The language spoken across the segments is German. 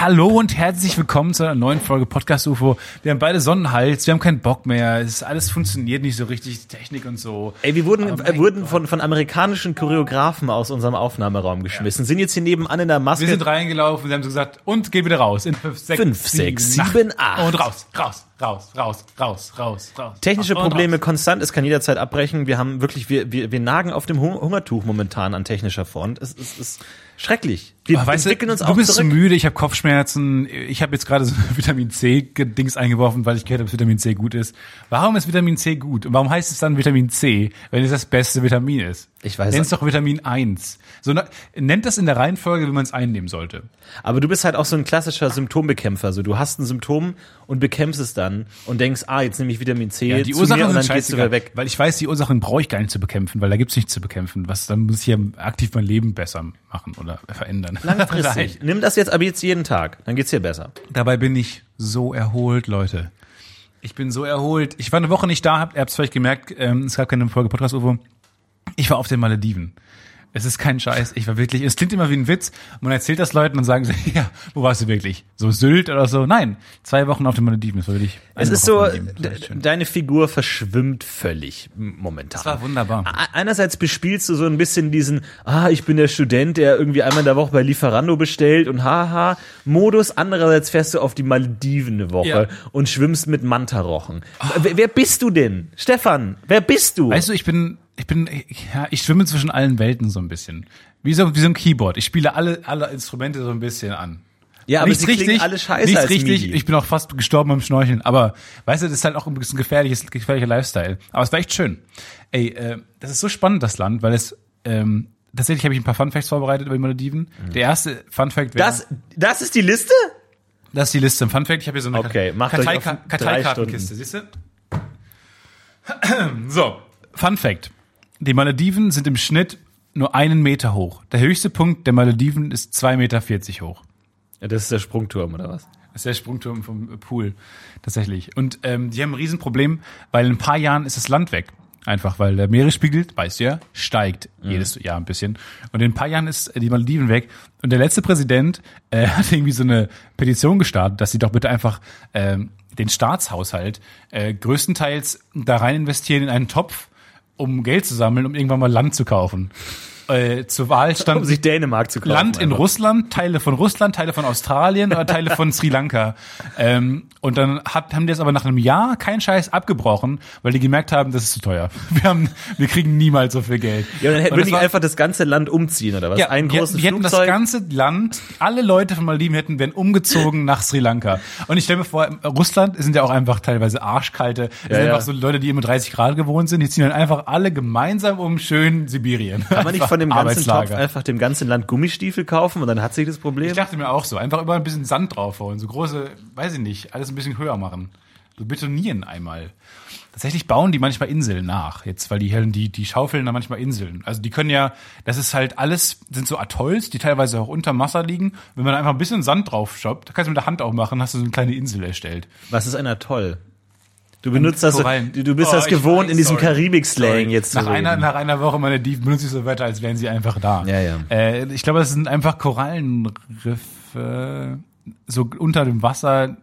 Hallo und herzlich willkommen zu einer neuen Folge Podcast UFO. Wir haben beide Sonnenhals, wir haben keinen Bock mehr, es ist, alles funktioniert nicht so richtig, die Technik und so. Ey, wir wurden, äh, wurden von, von amerikanischen Choreografen aus unserem Aufnahmeraum geschmissen, sind jetzt hier nebenan in der Maske. Wir sind reingelaufen, sie haben so gesagt, und geht wieder raus. In 5, 6, Fünf, sechs, sieben, acht. Und raus, raus, raus, raus, raus, raus, raus. Technische und Probleme Raus. konstant, es kann jederzeit abbrechen. Wir haben wirklich, wir, wir, wir nagen auf dem Hung- Hungertuch momentan an technischer Front. Es ist, ist schrecklich. Wir Aber weißt entwickeln du, uns du auch bist zurück. so müde, ich habe Kopfschmerzen, ich habe jetzt gerade so Vitamin C-Dings eingeworfen, weil ich gehört habe, dass Vitamin C gut ist. Warum ist Vitamin C gut? Und warum heißt es dann Vitamin C, wenn es das beste Vitamin ist? Ich weiß Nenn es doch Vitamin 1. So, na, nennt das in der Reihenfolge, wie man es einnehmen sollte. Aber du bist halt auch so ein klassischer Symptombekämpfer. So, du hast ein Symptom und bekämpfst es dann und denkst, ah, jetzt nehme ich Vitamin C Ja, die Ursachen und dann sind gehst du scheißegal, wieder weg. weil ich weiß, die Ursachen brauche ich gar nicht zu bekämpfen, weil da gibt's nichts zu bekämpfen. Was, dann muss ich ja aktiv mein Leben besser machen oder verändern. Langfristig. Nimm das jetzt aber jetzt jeden Tag, dann geht's dir besser. Dabei bin ich so erholt, Leute. Ich bin so erholt. Ich war eine Woche nicht da, habt ihr habt es vielleicht gemerkt, ähm, es gab keine Folge Podcast UFO. Ich war auf den Malediven. Es ist kein Scheiß. Ich war wirklich, es klingt immer wie ein Witz. Man erzählt das Leuten und sagen sie, ja, wo warst du wirklich? So Sylt oder so? Nein, zwei Wochen auf den Malediven. Das war wirklich. Es ist Woche so, deine Figur verschwimmt völlig momentan. Das war wunderbar. Einerseits bespielst du so ein bisschen diesen, ah, ich bin der Student, der irgendwie einmal in der Woche bei Lieferando bestellt und haha Modus. Andererseits fährst du auf die Malediven eine Woche Ja. und schwimmst mit Mantarochen. Wer, wer bist du denn? Stefan, wer bist du? Weißt du, ich bin, ich bin, ja, ich schwimme zwischen allen Welten so ein bisschen. Wie so, wie so ein Keyboard. Ich spiele alle, alle Instrumente so ein bisschen an. ja, aber nichts sie richtig, alle scheiße nichts als richtig. MIDI. Ich bin auch fast gestorben beim Schnorcheln. Aber weißt du, das ist halt auch ein bisschen gefährliches, gefährlicher Lifestyle. Aber es war echt schön. Ey, äh, das ist so spannend, das Land, weil es, ähm, tatsächlich habe ich ein paar Funfacts vorbereitet über die Malediven. Der erste Funfact wäre, das, das ist die Liste? das ist die Liste. Ein Funfact, ich habe hier so eine Okay, Karteikartenkiste, siehst du? So, Fun Fact. Die Malediven sind im Schnitt nur einen Meter hoch. Der höchste Punkt der Malediven ist 2,40 Meter hoch. Ja, das ist der Sprungturm, oder was? Das ist der Sprungturm vom Pool, tatsächlich. Und ähm, die haben ein Riesenproblem, weil in ein paar Jahren ist das Land weg. Einfach, weil der Meeresspiegel, weißt du ja, steigt jedes Jahr ein bisschen. Und in ein paar Jahren ist die Malediven weg. Und der letzte Präsident äh, hat irgendwie so eine Petition gestartet, dass sie doch bitte einfach ähm, den Staatshaushalt äh, größtenteils da rein investieren in einen Topf, um Geld zu sammeln, um irgendwann mal Land zu kaufen. Äh, zur Wahl um stand sich Dänemark zu kaufen. Land in einfach. Russland, Teile von Russland, Teile von Australien oder Teile von Sri Lanka. Ähm, und dann hat, haben die das aber nach einem Jahr keinen Scheiß abgebrochen, weil die gemerkt haben, das ist zu teuer. Wir haben, wir kriegen niemals so viel Geld. Ja, dann hätten wir die war- einfach das ganze Land umziehen, oder was? ja, Einen die, großen die hätten das ganze Land, alle Leute von Malediven hätten, wären umgezogen nach Sri Lanka. Und ich stelle mir vor, Russland sind ja auch einfach teilweise arschkalte, Ja, sind ja. einfach so Leute, die immer 30 Grad gewohnt sind, die ziehen dann einfach alle gemeinsam um schön Sibirien. Kann man nicht von dem ganzen Topf einfach dem ganzen Land Gummistiefel kaufen und dann hat sich das Problem? Ich dachte mir auch so, einfach immer ein bisschen Sand draufhauen, so große, weiß ich nicht, alles ein bisschen höher machen. So betonieren einmal. Tatsächlich bauen die manchmal Inseln nach, jetzt, weil die hellen, die, die schaufeln da manchmal Inseln. Also die können ja, das ist halt alles, sind so Atolls, die teilweise auch unter Wasser liegen. Wenn man einfach ein bisschen Sand drauf shoppt, kannst du mit der Hand auch machen, hast du so eine kleine Insel erstellt. Was ist ein Atoll? Du benutzt das, du, du bist Oh, das gewohnt, weiß, in diesem. Karibik-Slang jetzt zu nach einer, reden. nach einer Woche meine Dieb benutze ich so weiter, als wären sie einfach da. Ja, ja. Äh, ich glaube, das sind einfach Korallenriffe, so unter dem Wasser,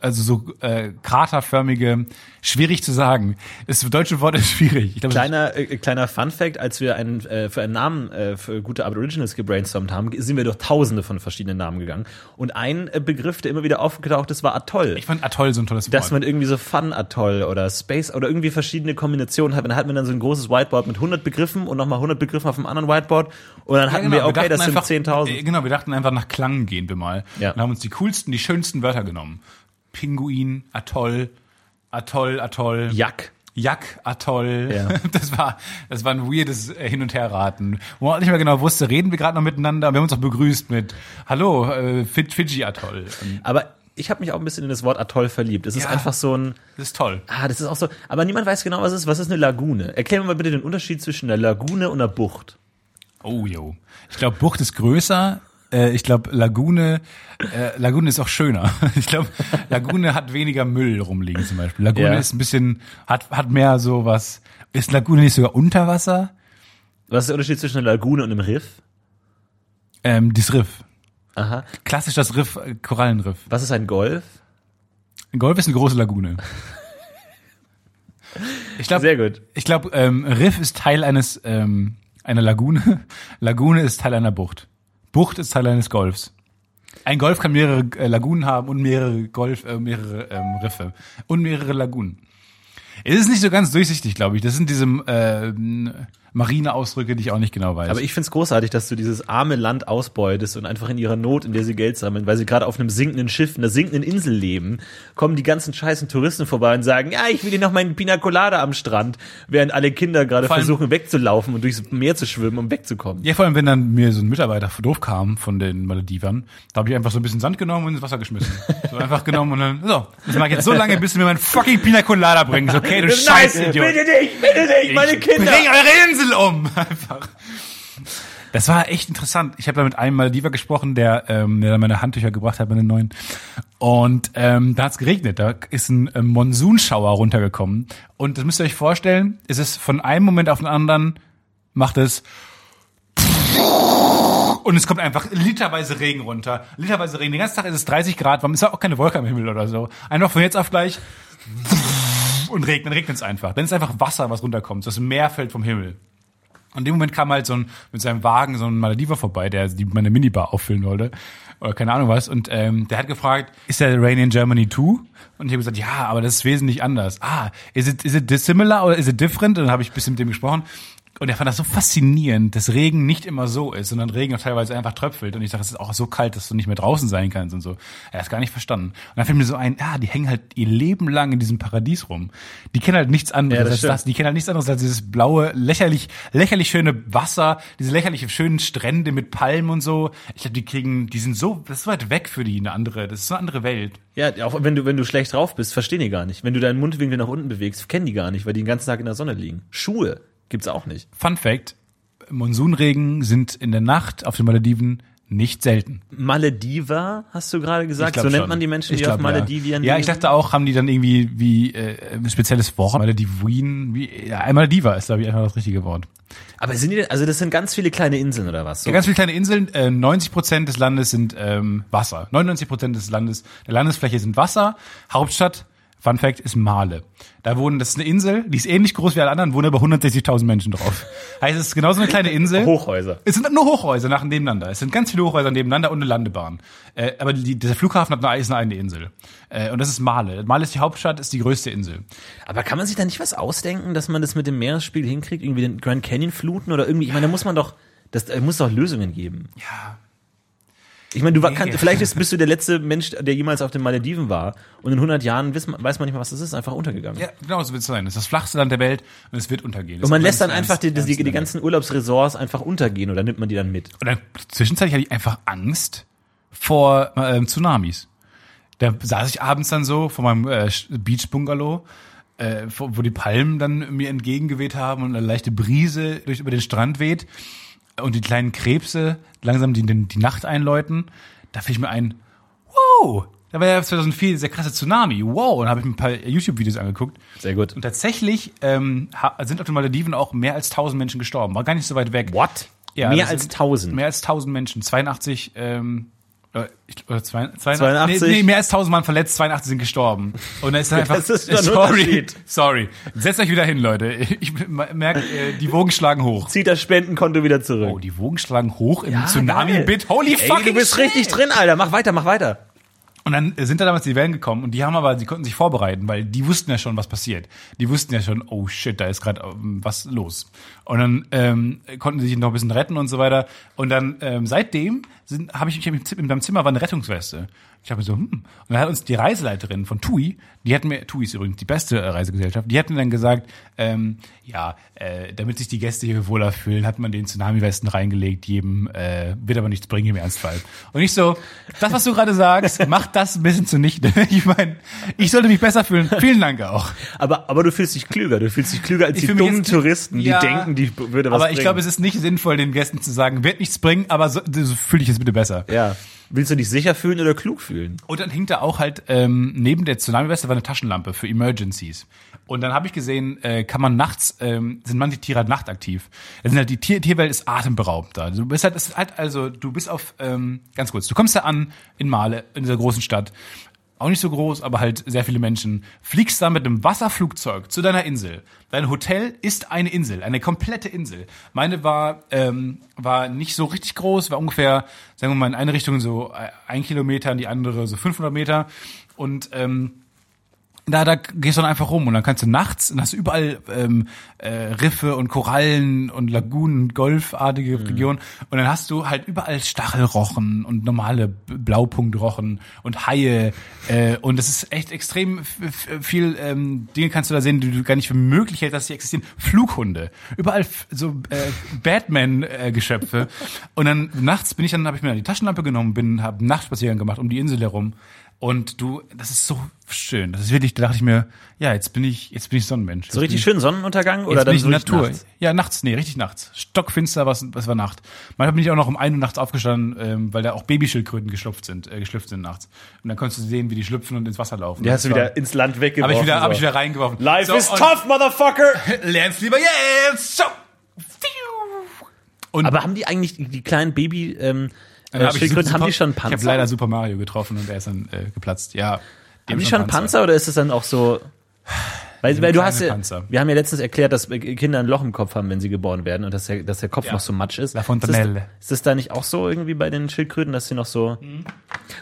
also so äh, kraterförmige, schwierig zu sagen. Das deutsche Wort ist schwierig. Ich glaube, Kleiner, äh, kleiner Fun Fact, als wir einen, äh, für einen Namen äh, für gute Aboriginals gebrainstormt haben, sind wir durch tausende von verschiedenen Namen gegangen. Und ein äh, Begriff, der immer wieder aufgetaucht ist, war Atoll. ich fand Atoll so ein tolles Wort. dass man irgendwie so Fun Atoll oder Space oder irgendwie verschiedene Kombinationen hat. Und dann hatten wir dann so ein großes Whiteboard mit 100 Begriffen und nochmal 100 Begriffen auf dem anderen Whiteboard. Und dann Ja, hatten genau, wir, okay, dachten das sind einfach- 10.000. äh, Genau, wir dachten einfach nach Klang gehen wir mal. Ja. Und haben uns die coolsten, die schönsten Wörter genommen. Pinguin, Atoll, Atoll, Atoll. Jack. Jack, Atoll. Ja. Das war, das war ein weirdes äh, Hin- und Herraten. Wo man auch nicht mehr genau wusste, reden wir gerade noch miteinander. Wir haben uns auch begrüßt mit Hallo, äh, Fidji Atoll. Und Aber ich habe mich auch ein bisschen in das Wort Atoll verliebt. Es ist Ja. einfach so ein, das ist toll. ah, das ist auch so, aber niemand weiß genau, was es ist. Was ist eine Lagune? Erklär mir mal bitte den Unterschied zwischen einer Lagune und einer Bucht. Oh, jo. Ich glaube, Bucht ist größer. Äh, Ich glaube, Lagune, äh, Lagune ist auch schöner. Ich glaube, Lagune hat weniger Müll rumliegen zum Beispiel. Lagune Ja. ist ein bisschen, hat, hat mehr so was. Ist Lagune nicht sogar unter Wasser? Was ist der Unterschied zwischen einer Lagune und einem Riff? Ähm, das Riff. Aha. Klassisch das Riff, äh, Korallenriff. Was ist ein Golf? Ein Golf ist eine große Lagune. Ich glaube, Sehr gut. ich glaube, ähm, Riff ist Teil eines ähm, einer Lagune. Lagune ist Teil einer Bucht. Bucht ist Teil eines Golfs. Ein Golf kann mehrere äh, Lagunen haben und mehrere Golf, äh, mehrere ähm, Riffe und mehrere Lagunen. Es ist nicht so ganz durchsichtig, glaube ich. Das sind diese ähm, Marineausdrücke, die ich auch nicht genau weiß. Aber ich find's großartig, dass du dieses arme Land ausbeutest und einfach in ihrer Not, in der sie Geld sammeln, weil sie gerade auf einem sinkenden Schiff, einer sinkenden Insel leben, kommen die ganzen scheißen Touristen vorbei und sagen, ja, ich will hier noch meinen Pina Colada am Strand, während alle Kinder gerade allem- versuchen wegzulaufen und durchs Meer zu schwimmen, um wegzukommen. Ja, vor allem, wenn dann mir so ein Mitarbeiter doof kam von den Maledivern, da habe ich einfach so ein bisschen Sand genommen und ins Wasser geschmissen. So einfach genommen und dann, so, das mache ich jetzt so lange, bis du mir mein fucking Pina Colada bringst, okay, du scheiß Idiot. bitte nicht, bitte nicht, meine Ich Kinder! Bring eure Insel um! Einfach. Das war echt interessant. Ich habe da mit einem Malediver gesprochen, der, ähm, der meine Handtücher gebracht hat, meine neuen. Und ähm, da hat's geregnet. Da ist ein ähm, Monsunschauer runtergekommen. Und das müsst ihr euch vorstellen, es ist von einem Moment auf den anderen, macht es und es kommt einfach literweise Regen runter. Literweise Regen. Den ganzen Tag ist es 30 Grad warm. Es ist auch keine Wolke am Himmel oder so. Einfach von jetzt auf gleich und regnet, dann regnet es einfach. Dann ist einfach Wasser, was runterkommt. Das Meer fällt vom Himmel. Und in dem Moment kam halt so ein, mit seinem Wagen so ein Malediver vorbei, der die meine Minibar auffüllen wollte. Oder keine Ahnung was. Und ähm, der hat gefragt, ist der Rain in Germany too? Und ich habe gesagt, ja, aber das ist wesentlich anders. Ah, is it, is it dissimilar oder is it different? Und dann habe ich ein bisschen mit dem gesprochen. Und er fand das so faszinierend, dass Regen nicht immer so ist, sondern Regen auch teilweise einfach tröpfelt. Und ich sage, es ist auch so kalt, dass du nicht mehr draußen sein kannst und so. Er hat es gar nicht verstanden. Und dann fällt mir so ein, ja, die hängen halt ihr Leben lang in diesem Paradies rum. Die kennen halt nichts anderes Ja, das als stimmt. das. Die kennen halt nichts anderes als dieses blaue, lächerlich, lächerlich schöne Wasser, diese lächerlich schönen Strände mit Palmen und so. Ich glaube, die kriegen, die sind so, das ist so weit weg für die, eine andere, das ist so eine andere Welt. Ja, auch wenn du, wenn du schlecht drauf bist, verstehen die gar nicht. Wenn du deinen Mundwinkel nach unten bewegst, kennen die gar nicht, weil die den ganzen Tag in der Sonne liegen. Schuhe gibt's auch nicht. Fun Fact, Monsunregen sind in der Nacht auf den Malediven nicht selten. Malediver, hast du gerade gesagt? So nennt schon. man die Menschen, die auf glaub, Maledivien Ja, ja ich dachte auch, haben die dann irgendwie wie äh, ein spezielles Wort, Maledivuin, wie ja, ein Malediver ist glaube ich einfach das richtige Wort. Aber sind die denn, also das sind ganz viele kleine Inseln oder was? So, Ja, ganz viele kleine Inseln. Äh, 90 Prozent des Landes sind ähm, Wasser. 99 Prozent des Landes, der Landesfläche sind Wasser. Hauptstadt, Fun Fact, ist Male. Da wohnen, das ist eine Insel, die ist ähnlich groß wie alle anderen, wohnen aber 160.000 Menschen drauf. Heißt, es ist genauso eine kleine Insel. Hochhäuser. Es sind nur Hochhäuser nach nebeneinander. Es sind ganz viele Hochhäuser nebeneinander und eine Landebahn. Äh, aber die, dieser Flughafen hat eine, ist eine eigene Insel. Äh, und das ist Male. Male ist die Hauptstadt, ist die größte Insel. Aber kann man sich da nicht was ausdenken, dass man das mit dem Meeresspiegel hinkriegt? Irgendwie den Grand Canyon fluten oder irgendwie? Ich meine, da muss man doch, das da muss doch Lösungen geben. Ja. Ich meine, du war, kann, vielleicht ist, bist du der letzte Mensch, der jemals auf den Malediven war. Und in 100 Jahren weiß man, weiß man nicht mehr, was das ist. Einfach untergegangen. Ja, genau so wird es sein. Es ist das flachste Land der Welt und es wird untergehen. Und man lässt dann Das einfach die, die, die, ganzen Urlaubsresorts einfach untergehen oder nimmt man die dann mit? Und dann zwischenzeitlich hatte ich einfach Angst vor ähm, Tsunamis. Da saß ich abends dann so vor meinem äh, Beach-Bungalow, äh, wo wo die Palmen dann mir entgegengeweht haben und eine leichte Brise durch über den Strand weht und die kleinen Krebse langsam die, die, Nacht einläuten. Da fiel ich mir ein, wow, da war ja 2004 dieser krasse Tsunami, wow. Und habe ich mir ein paar YouTube-Videos angeguckt. Sehr gut. Und tatsächlich ähm, sind auf den Malediven auch mehr als 1000 Menschen gestorben. War gar nicht so weit weg. What? Ja, Mehr als sind 1000. Mehr als 1000 Menschen. 82, ähm, äh, oder zwei- 82, 82? Nee, nee, mehr als 1000 waren verletzt, 82 sind gestorben. Und da ist dann einfach, Das ist ein sorry, sorry. Setzt euch wieder hin, Leute. Ich merke, äh, die Wogen schlagen hoch. Zieht das Spendenkonto wieder zurück. Oh, die Wogen schlagen hoch im geil. Tsunami-Bit. Holy fucking du bist shit. richtig drin, Alter. Mach weiter, mach weiter. Und dann sind da damals die Wellen gekommen und die haben aber, die konnten sich vorbereiten, weil die wussten ja schon, was passiert. Die wussten ja schon, oh shit, da ist gerade ähm, was los. Und dann ähm, konnten sie sich noch ein bisschen retten und so weiter. Und dann ähm, seitdem habe ich, ich hab im Zim- in meinem Zimmer war eine Rettungsweste. Ich habe mir so, hm. Und dann hat uns die Reiseleiterin von TUI, die hat mir, TUI ist übrigens die beste äh, Reisegesellschaft, die hat mir dann gesagt, ähm, ja, äh, damit sich die Gäste hier wohler fühlen, hat man den Tsunami-Westen reingelegt, jedem äh, wird aber nichts bringen im Ernstfall. Und ich so, das, was du gerade sagst, macht das ein bisschen zunichte. Ich meine, ich sollte mich besser fühlen. Vielen Dank auch. Aber, aber du fühlst dich klüger. Du fühlst dich klüger als Ich die dummen jetzt- Touristen, die Ja. denken, die würde was aber bringen. ich glaube, es ist nicht sinnvoll, den Gästen zu sagen, wird nichts bringen, aber so, so fühl dich jetzt bitte besser. ja. Willst du dich sicher fühlen oder klug fühlen? Und dann hing da auch halt ähm, neben der Tsunami-Weste war eine Taschenlampe für Emergencies. Und dann habe ich gesehen, äh, kann man nachts, ähm, sind manche Tiere halt nachtaktiv. Sind halt die Tier Tierwelt ist atemberaubend da. Du bist halt, ist halt also, du bist auf, ähm, ganz kurz, du kommst da an in Male, in dieser großen Stadt. Auch nicht so groß, aber halt sehr viele Menschen. Fliegst da mit einem Wasserflugzeug zu deiner Insel. Dein Hotel ist eine Insel, eine komplette Insel. Meine war, ähm, war nicht so richtig groß, war ungefähr, sagen wir mal, in eine Richtung so äh, ein Kilometer, in die andere so 500 Meter. Und ähm, da, da gehst du dann einfach rum und dann kannst du nachts, dann hast du überall ähm, äh, Riffe und Korallen und Lagunen, golfartige Regionen. Und dann hast du halt überall Stachelrochen und normale Blaupunktrochen und Haie äh, und das ist echt extrem viel ähm, Dinge kannst du da sehen, die du gar nicht für möglich hältst, dass sie existieren. Flughunde, überall so äh, Batman-Geschöpfe. Und dann nachts bin ich dann, habe ich mir dann die Taschenlampe genommen, bin, habe einen Nachtspaziergang gemacht um die Insel herum und du, das ist so schön. Das ist wirklich, da dachte ich mir, ja, jetzt bin ich, jetzt bin ich Sonnenmensch. So richtig schön Sonnenuntergang oder Jetzt dann bin ich so Natur. nachts? Ja, nachts, nee, richtig nachts. Stockfinster, was, was war Nacht. Manchmal bin ich auch noch um ein Uhr nachts aufgestanden, ähm, weil da auch Babyschildkröten geschlüpft sind, äh, geschlüpft sind nachts. Und dann konntest du sehen, wie die schlüpfen und ins Wasser laufen. Die hast du wieder ins Land Hab weggeworfen. ich wieder, hab so. ich wieder reingeworfen. Life So, is tough, motherfucker! Lern's lieber jetzt! So! Und Aber haben die eigentlich, die kleinen Baby, ähm, äh, hab ich Schildkröten, super- haben die schon Ich Panzer? habe leider Super Mario getroffen und der ist dann äh, geplatzt. Ja. haben die schon Panzer oder ist es dann auch so, weil, weil du hast ja, Panzer. wir haben ja letztens erklärt, dass Kinder ein Loch im Kopf haben, wenn sie geboren werden und dass der, dass der Kopf Ja. noch so matsch ist. La Fontanelle. Ist das, ist das da nicht auch so irgendwie bei den Schildkröten, dass sie noch so,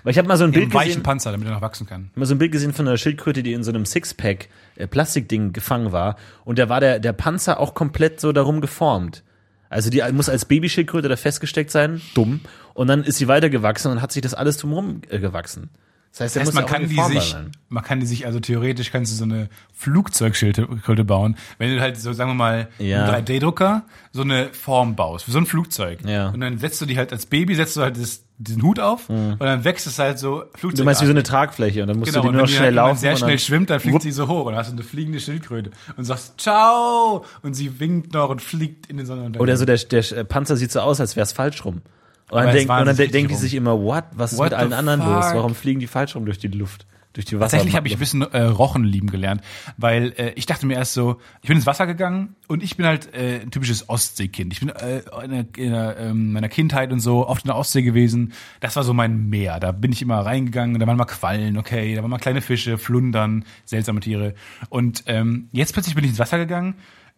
weil ich habe mal so ein Bild weichen gesehen, Panzer, damit er noch wachsen kann. mal so ein Bild gesehen von einer Schildkröte, die in so einem Sixpack äh, Plastikding gefangen war und da war der der Panzer auch komplett so darum geformt. Also die muss als Babyschildkröte da festgesteckt sein, dumm, und dann ist sie weitergewachsen und hat sich das alles drumherum äh, gewachsen. Das heißt, Das heißt, man kann die sich, sein. man kann die sich, also theoretisch kannst du so eine Flugzeugschildkröte bauen, wenn du halt so, sagen wir mal, Ja. einen 3D-Drucker so eine Form baust, für so ein Flugzeug. Ja. Und dann setzt du die halt als Baby, setzt du halt das, diesen Hut auf und dann wächst es halt so Flugzeug. Mhm. Du meinst wie so eine Tragfläche und dann musst Genau, du die nur wenn noch schnell halt, wenn laufen. sehr und schnell schwimmt, dann fliegt Wupp. sie so hoch und dann hast du eine fliegende Schildkröte und sagst Ciao und sie winkt noch und fliegt in den Sonnenuntergang. Oder so der, der Panzer sieht so aus, als wäre es falsch rum. Und dann, denk, und dann denken die sich immer, what? Was ist What mit allen anderen los? fuck? Warum fliegen die falsch rum durch die Luft? Durch die Wasser. Tatsächlich habe ich ein bisschen äh, Rochen lieben gelernt, weil äh, ich dachte mir erst so, ich bin ins Wasser gegangen und ich bin halt äh, ein typisches Ostseekind. Ich bin äh, in, der, in der, ähm, meiner Kindheit und so oft in der Ostsee gewesen. Das war so mein Meer. Da bin ich immer reingegangen, da waren mal Quallen, okay, da waren mal kleine Fische, Flundern, seltsame Tiere. Und ähm, jetzt plötzlich bin ich ins Wasser gegangen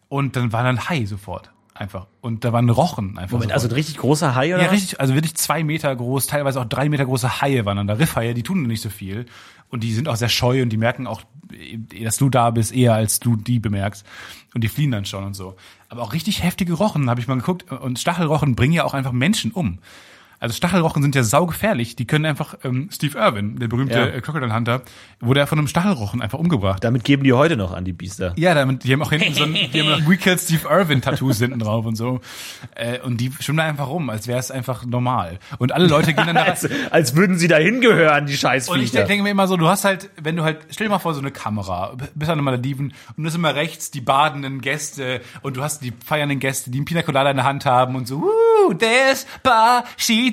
und dann war dann Hai sofort. Einfach. Und da waren Rochen einfach. Moment, sofort. also ein richtig großer Hai oder? Ja, richtig, also wirklich zwei Meter groß, teilweise auch drei Meter große Haie waren dann da. Riffhaie, die tun nicht so viel. Und die sind auch sehr scheu und die merken auch, dass du da bist, eher als du die bemerkst. Und die fliehen dann schon und so. Aber auch richtig heftige Rochen, habe ich mal geguckt. Und Stachelrochen bringen ja auch einfach Menschen um. Also Stachelrochen sind ja saugefährlich. Die können einfach, ähm, Steve Irwin, der berühmte Ja. äh, Crocodile Hunter, wurde ja von einem Stachelrochen einfach umgebracht. Damit geben die heute noch an die Biester. Ja, damit, die haben auch hinten so ein, die haben We Killed Steve Irwin Tattoos hinten drauf und so. Äh, und die schwimmen da einfach rum, als wäre es einfach normal. Und alle Leute gehen dann da Als, als würden sie da hingehören, die und ich Scheißviecher. denke mir immer so, du hast halt, wenn du halt, stell dir mal vor, so eine Kamera, bist an den Malediven und du hast immer rechts die badenden Gäste und du hast die feiernden Gäste, die einen Pina Colada in der Hand haben und so, Woo,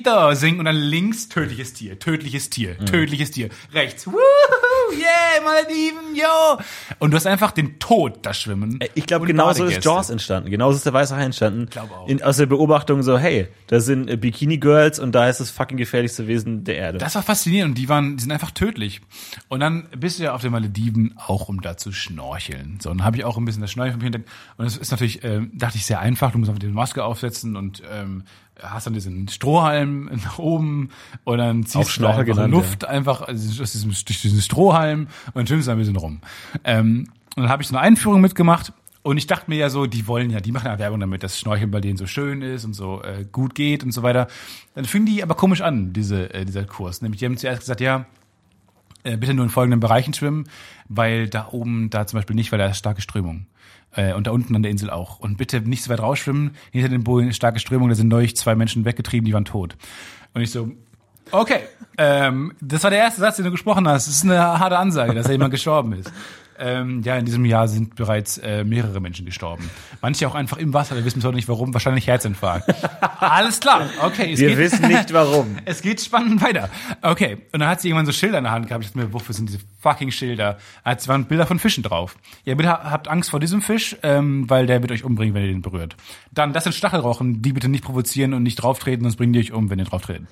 Despacito singen und dann links tödliches Tier, tödliches Tier, Mhm. tödliches Tier, rechts, yeah, Malediven, yo. Und du hast einfach den Tod da schwimmen. Ich glaube, genauso ist. Jaws entstanden. Genauso ist der Weiße Hai entstanden. glaub auch. In, aus der Beobachtung so, hey, da sind äh, Bikini-Girls und da ist das fucking gefährlichste Wesen der Erde. Das war faszinierend und die waren, die sind einfach tödlich. Und dann bist du ja auf den Malediven auch, um da zu schnorcheln. So, und dann habe ich auch ein bisschen das Schnorcheln. Und es ist natürlich, ähm, dachte ich, sehr einfach. Du musst einfach die Maske aufsetzen und ähm, hast dann diesen Strohhalm nach oben und dann ziehst du Schnorchel einfach genannt, Luft einfach also aus diesem, durch diesen Strohhalm und dann schwimmst du ein bisschen rum. Ähm, und dann habe ich so eine Einführung mitgemacht und ich dachte mir ja so, die wollen ja, die machen ja Werbung damit, dass Schnorcheln bei denen so schön ist und so äh, gut geht und so weiter. Dann fing die aber komisch an, diese, äh, dieser Kurs. Nämlich, die haben zuerst gesagt, ja, äh, bitte nur in folgenden Bereichen schwimmen, weil da oben, da zum Beispiel nicht, weil da ist starke Strömung. Äh, und da unten an der Insel auch. Und bitte nicht so weit rausschwimmen, hinter den Bojen starke Strömung, da sind neulich zwei Menschen weggetrieben, die waren tot. Und ich so, okay, ähm, das war der erste Satz, den du gesprochen hast. Das ist eine harte Ansage, dass da jemand gestorben ist. Ähm, ja, in diesem Jahr sind bereits äh, mehrere Menschen gestorben. Manche auch einfach im Wasser, wir wissen bis heute nicht warum, wahrscheinlich Herzinfarkt. Alles klar, okay. Es Wir geht, wissen nicht warum. es geht spannend weiter. Okay, und dann hat sie irgendwann so Schilder in der Hand gehabt. Ich dachte mir, wofür sind diese fucking Schilder? Es waren Bilder von Fischen drauf. Ja, bitte habt Angst vor diesem Fisch, ähm, weil der wird euch umbringen, wenn ihr den berührt. Dann, das sind Stachelrochen, die bitte nicht provozieren und nicht drauftreten, sonst bringen die euch um, wenn ihr drauftretet.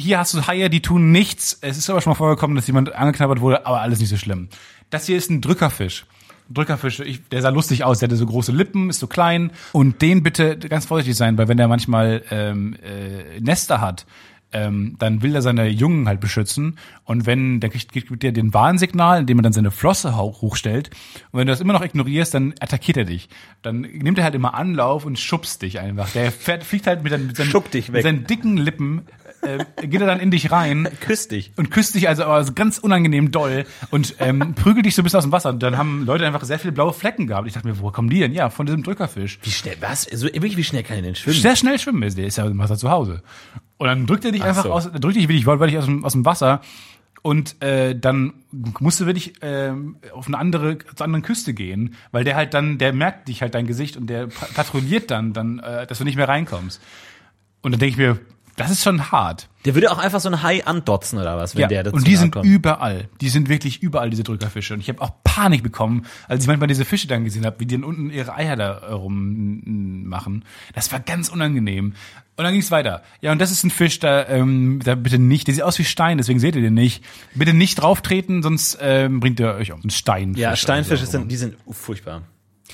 Hier hast du Haie, die tun nichts. Es ist aber schon mal vorgekommen, dass jemand angeknabbert wurde, aber alles nicht so schlimm. Das hier ist ein Drückerfisch. Drückerfisch, ich, der sah lustig aus, der hatte so große Lippen, ist so klein. Und den bitte ganz vorsichtig sein, weil wenn der manchmal ähm, äh, Nester hat, ähm, dann will er seine Jungen halt beschützen. Und wenn, der kriegt, gibt dir den Warnsignal, indem er dann seine Flosse hoch, hochstellt. Und wenn du das immer noch ignorierst, dann attackiert er dich. Dann nimmt er halt immer Anlauf und schubst dich einfach. Der fährt, fliegt halt mit, seinen- mit, seinen, mit seinen dicken Lippen, äh, geht er dann in dich rein Küss dich. und küsst dich also, also ganz unangenehm doll und ähm, prügelt dich so ein bisschen aus dem Wasser. Und dann haben Leute einfach sehr viele blaue Flecken gehabt. Ich dachte mir, woher kommen die denn? Ja, von diesem Drückerfisch. Wie schnell, was? So, wirklich, wie schnell kann er denn schwimmen? Sehr schnell schwimmen ist der, ist ja im Wasser zu Hause. Und dann drückt er dich einfach so. aus, drückt dich wirklich wortwörtlich aus dem, aus dem Wasser. Und äh, dann musst du wirklich ähm, auf eine andere, zur anderen Küste gehen, weil der halt dann, der merkt dich halt dein Gesicht und der pa- patrouilliert dann, dann, äh, dass du nicht mehr reinkommst. Und dann denke ich mir, das ist schon hart. Der würde auch einfach so ein Hai andotzen oder was, wenn der dazu und die sind kommt. überall. Die sind wirklich überall, diese Drückerfische. Und ich habe auch Panik bekommen, als ich manchmal diese Fische dann gesehen habe, wie die dann unten ihre Eier da äh, rum machen. Das war ganz unangenehm. Und dann ging es weiter. Ja, und das ist ein Fisch, da, ähm, da bitte nicht, der sieht aus wie Stein, deswegen seht ihr den nicht. Bitte nicht drauf treten, sonst ähm, bringt er euch um. Ein Steinfisch. Ja, Steinfische so. sind, die sind furchtbar.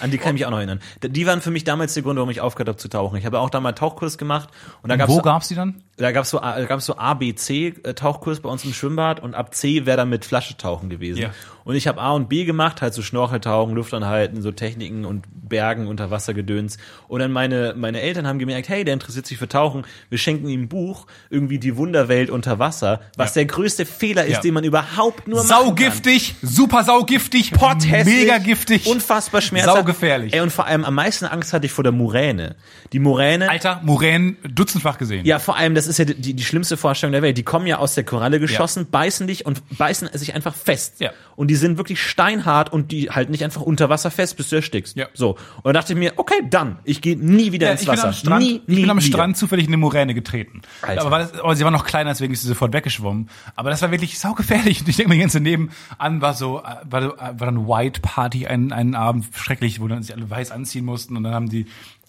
An die kann ich mich auch noch erinnern. Die waren für mich damals der Grund, warum ich aufgehört habe zu tauchen. Ich habe auch damals Tauchkurs gemacht und da gab's Wo gab's die dann? da gab's so, da gab's so A, B, C äh, Tauchkurs bei uns im Schwimmbad und ab C wäre dann mit Flasche tauchen gewesen. Ja. Und ich habe A und B gemacht, halt so Schnorcheltauchen, Luft anhalten, so Techniken und Bergen, Unterwassergedöns. Und dann meine, meine Eltern haben gemerkt, hey, der interessiert sich für Tauchen. Wir schenken ihm ein Buch, irgendwie die Wunderwelt unter Wasser, was Ja. der größte Fehler ist, Ja. den man überhaupt nur machen kann. Saugiftig, super saugiftig, Potthässlich, mega giftig, unfassbar schmerzhaft. Saugefährlich. Ey, und vor allem am meisten Angst hatte ich vor der Muräne. Die Muräne, Alter, Muränen dutzendfach gesehen. ja, vor allem, das ist ja die, die schlimmste Vorstellung der Welt. Die kommen ja aus der Koralle geschossen, beißen dich und beißen sich einfach fest. Ja. Und die sind wirklich steinhart und die halten nicht einfach unter Wasser fest, bis du erstickst. Ja. So. Und dann dachte ich mir, okay, dann, ich gehe nie wieder Ja, ins Wasser. am Strand, nie, ich nie bin am wieder. Strand zufällig in eine Moräne getreten. Alter. Aber, das, aber sie war noch kleiner, deswegen ist sie sofort weggeschwommen. Aber das war wirklich saugefährlich. Und ich denke mir ganz daneben an, war so, äh, war, war dann White Party einen, einen Abend schrecklich, wo dann sich alle weiß anziehen mussten und dann haben die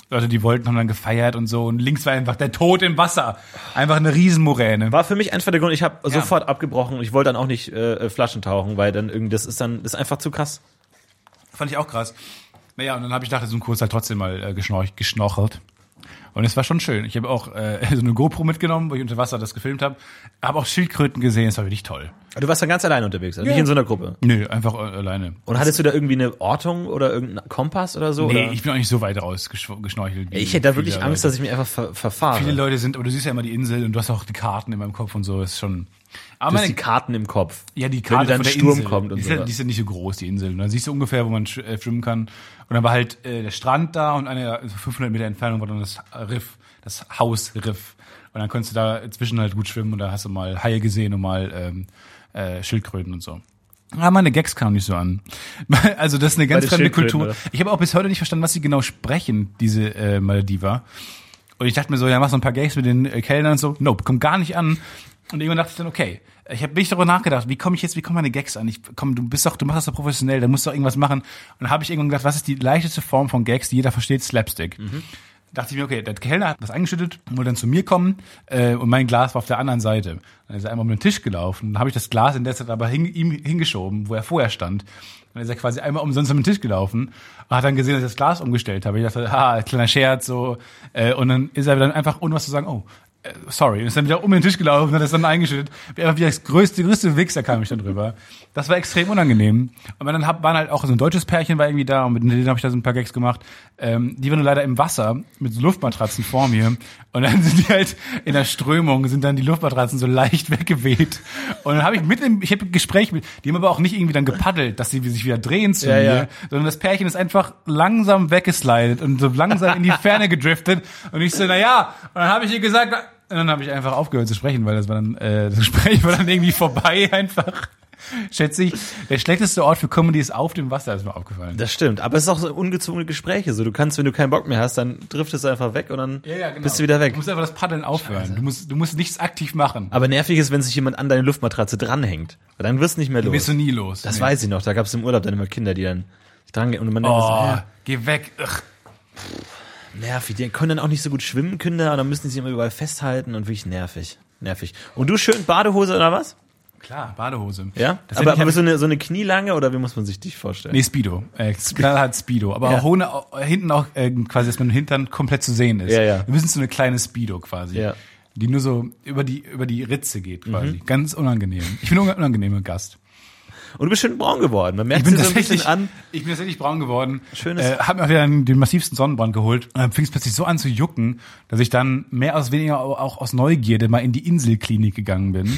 Leute, die wollten, haben dann gefeiert und so. Und links war einfach der Tod im Wasser. Einfach eine Riesenmoräne. War für mich einfach der Grund, ich habe Ja. sofort abgebrochen. Ich wollte dann auch nicht äh, Flaschen tauchen, weil dann irgendwie, das ist dann, das ist einfach zu krass. Fand ich auch krass. Naja, und dann habe ich nach diesem Kurs halt trotzdem mal äh, geschnorch, geschnorchelt. Und es war schon schön. Ich habe auch äh, so eine GoPro mitgenommen, wo ich unter Wasser das gefilmt habe. Habe auch Schildkröten gesehen, es war wirklich toll. Du warst dann ganz alleine unterwegs, also nicht in so einer Gruppe. Nö, einfach äh, alleine. Und hattest du da irgendwie eine Ortung oder irgendeinen Kompass oder so? Nee, oder? ich bin auch nicht so weit raus gesch- geschnorchelt. wie ich hätte da wirklich Angst, Leute. dass ich mich einfach ver verfahre. Viele Leute sind, aber du siehst ja immer die Insel und du hast auch die Karten in meinem Kopf und so, ist schon. Aber du hast die Karten im Kopf. ja, die Wenn Karte dann von der Sturm Insel, kommt und die, so. ja, die ist ja nicht so groß, die Insel. Und dann siehst du ungefähr, wo man äh, schwimmen kann. Und dann war halt äh, der Strand da und eine also 500 Meter Entfernung war dann das Riff, das Hausriff. Und dann konntest du da zwischen halt gut schwimmen und da hast du mal Haie gesehen und mal ähm, äh, Schildkröten und so. Ja, meine Gags kamen nicht so an. Also das ist eine ganz fremde Kultur. oder? Ich habe auch bis heute nicht verstanden, was sie genau sprechen, diese äh, Malediver. Und ich dachte mir so, ja, mach so ein paar Gags mit den äh, Kellnern und so. Nope, kommt gar nicht an. Und irgendwann dachte ich dann, okay, ich habe wirklich darüber nachgedacht, wie komme ich jetzt, wie kommen meine Gags an? Ich komm, du bist doch, du machst das doch professionell, da musst du doch irgendwas machen. Und dann habe ich irgendwann gedacht, was ist die leichteste Form von Gags, die jeder versteht, Slapstick. Dachte ich mir, okay, der Kellner hat was eingeschüttet, wollte dann zu mir kommen äh, und mein Glas war auf der anderen Seite. Dann ist er einmal um den Tisch gelaufen, dann habe ich das Glas in der Zeit aber hin, ihm hingeschoben, wo er vorher stand. Dann ist er quasi einmal umsonst um den Tisch gelaufen und hat dann gesehen, dass ich das Glas umgestellt habe. Ich dachte, ha, kleiner Scherz, so. Äh, und dann ist er dann einfach, ohne was zu sagen, oh, sorry. Und ist dann wieder um den Tisch gelaufen und hat das dann eingeschüttet. Wie einfach wie das größte, größte Wichser kam ich dann drüber. Das war extrem unangenehm. Und dann hab, waren halt auch so ein deutsches Pärchen war irgendwie da und mit denen habe ich da so ein paar Gags gemacht. Ähm, die waren nur leider im Wasser mit so Luftmatratzen vor mir. Und dann sind die halt in der Strömung, sind dann die Luftmatratzen so leicht weggeweht. Und dann habe ich mit dem, ich habe ein Gespräch mit, die haben aber auch nicht irgendwie dann gepaddelt, dass sie sich wieder drehen zu Ja, mir, ja. sondern das Pärchen ist einfach langsam weggeslidet und so langsam in die Ferne gedriftet. Und ich so, na ja, und dann habe ich ihr gesagt, und dann habe ich einfach aufgehört zu sprechen, weil das war dann, äh, das Gespräch war dann irgendwie vorbei einfach. Schätze ich, der schlechteste Ort für Comedy ist auf dem Wasser, ist mir aufgefallen. Das stimmt, aber es ist auch so ungezwungene Gespräche. So, du kannst, wenn du keinen Bock mehr hast, dann driftest du einfach weg und dann bist du wieder weg. Du musst einfach das Paddeln aufhören. Du musst, du musst nichts aktiv machen. Aber nervig ist, wenn sich jemand an deine Luftmatratze dranhängt. Weil dann wirst du nicht mehr los. Bist du nie los. das Nee. weiß ich noch. Da gab es im Urlaub dann immer Kinder, die dann dran und man denkt, Oh, so, geh weg. Ugh. Nervig. Die können dann auch nicht so gut schwimmen, Kinder, und dann müssen die sich immer überall festhalten und wirklich nervig. Nervig. Und du schön Badehose oder was? Klar, Badehose. Ja? Das aber aber so eine, so eine knielange oder wie muss man sich dich vorstellen? Nee, Speedo. Äh, knallhart Speedo. Aber Ja. auch ohne, äh, hinten auch äh, quasi, dass mein Hintern komplett zu sehen ist. Ja, ja. Wir müssen so eine kleine Speedo quasi. Ja. Die nur so über die, über die Ritze geht quasi. Mhm. Ganz unangenehm. Ich bin ein unangenehmer Gast. Und du bist schön braun geworden. Man Ich merkt bin, dir so ein bisschen an. ich bin tatsächlich braun geworden. Schönes- Äh, hab mir auch wieder den, den massivsten Sonnenbrand geholt. Und dann fing es plötzlich so an zu jucken, dass ich dann mehr aus weniger au- auch aus Neugierde mal in die Inselklinik gegangen bin.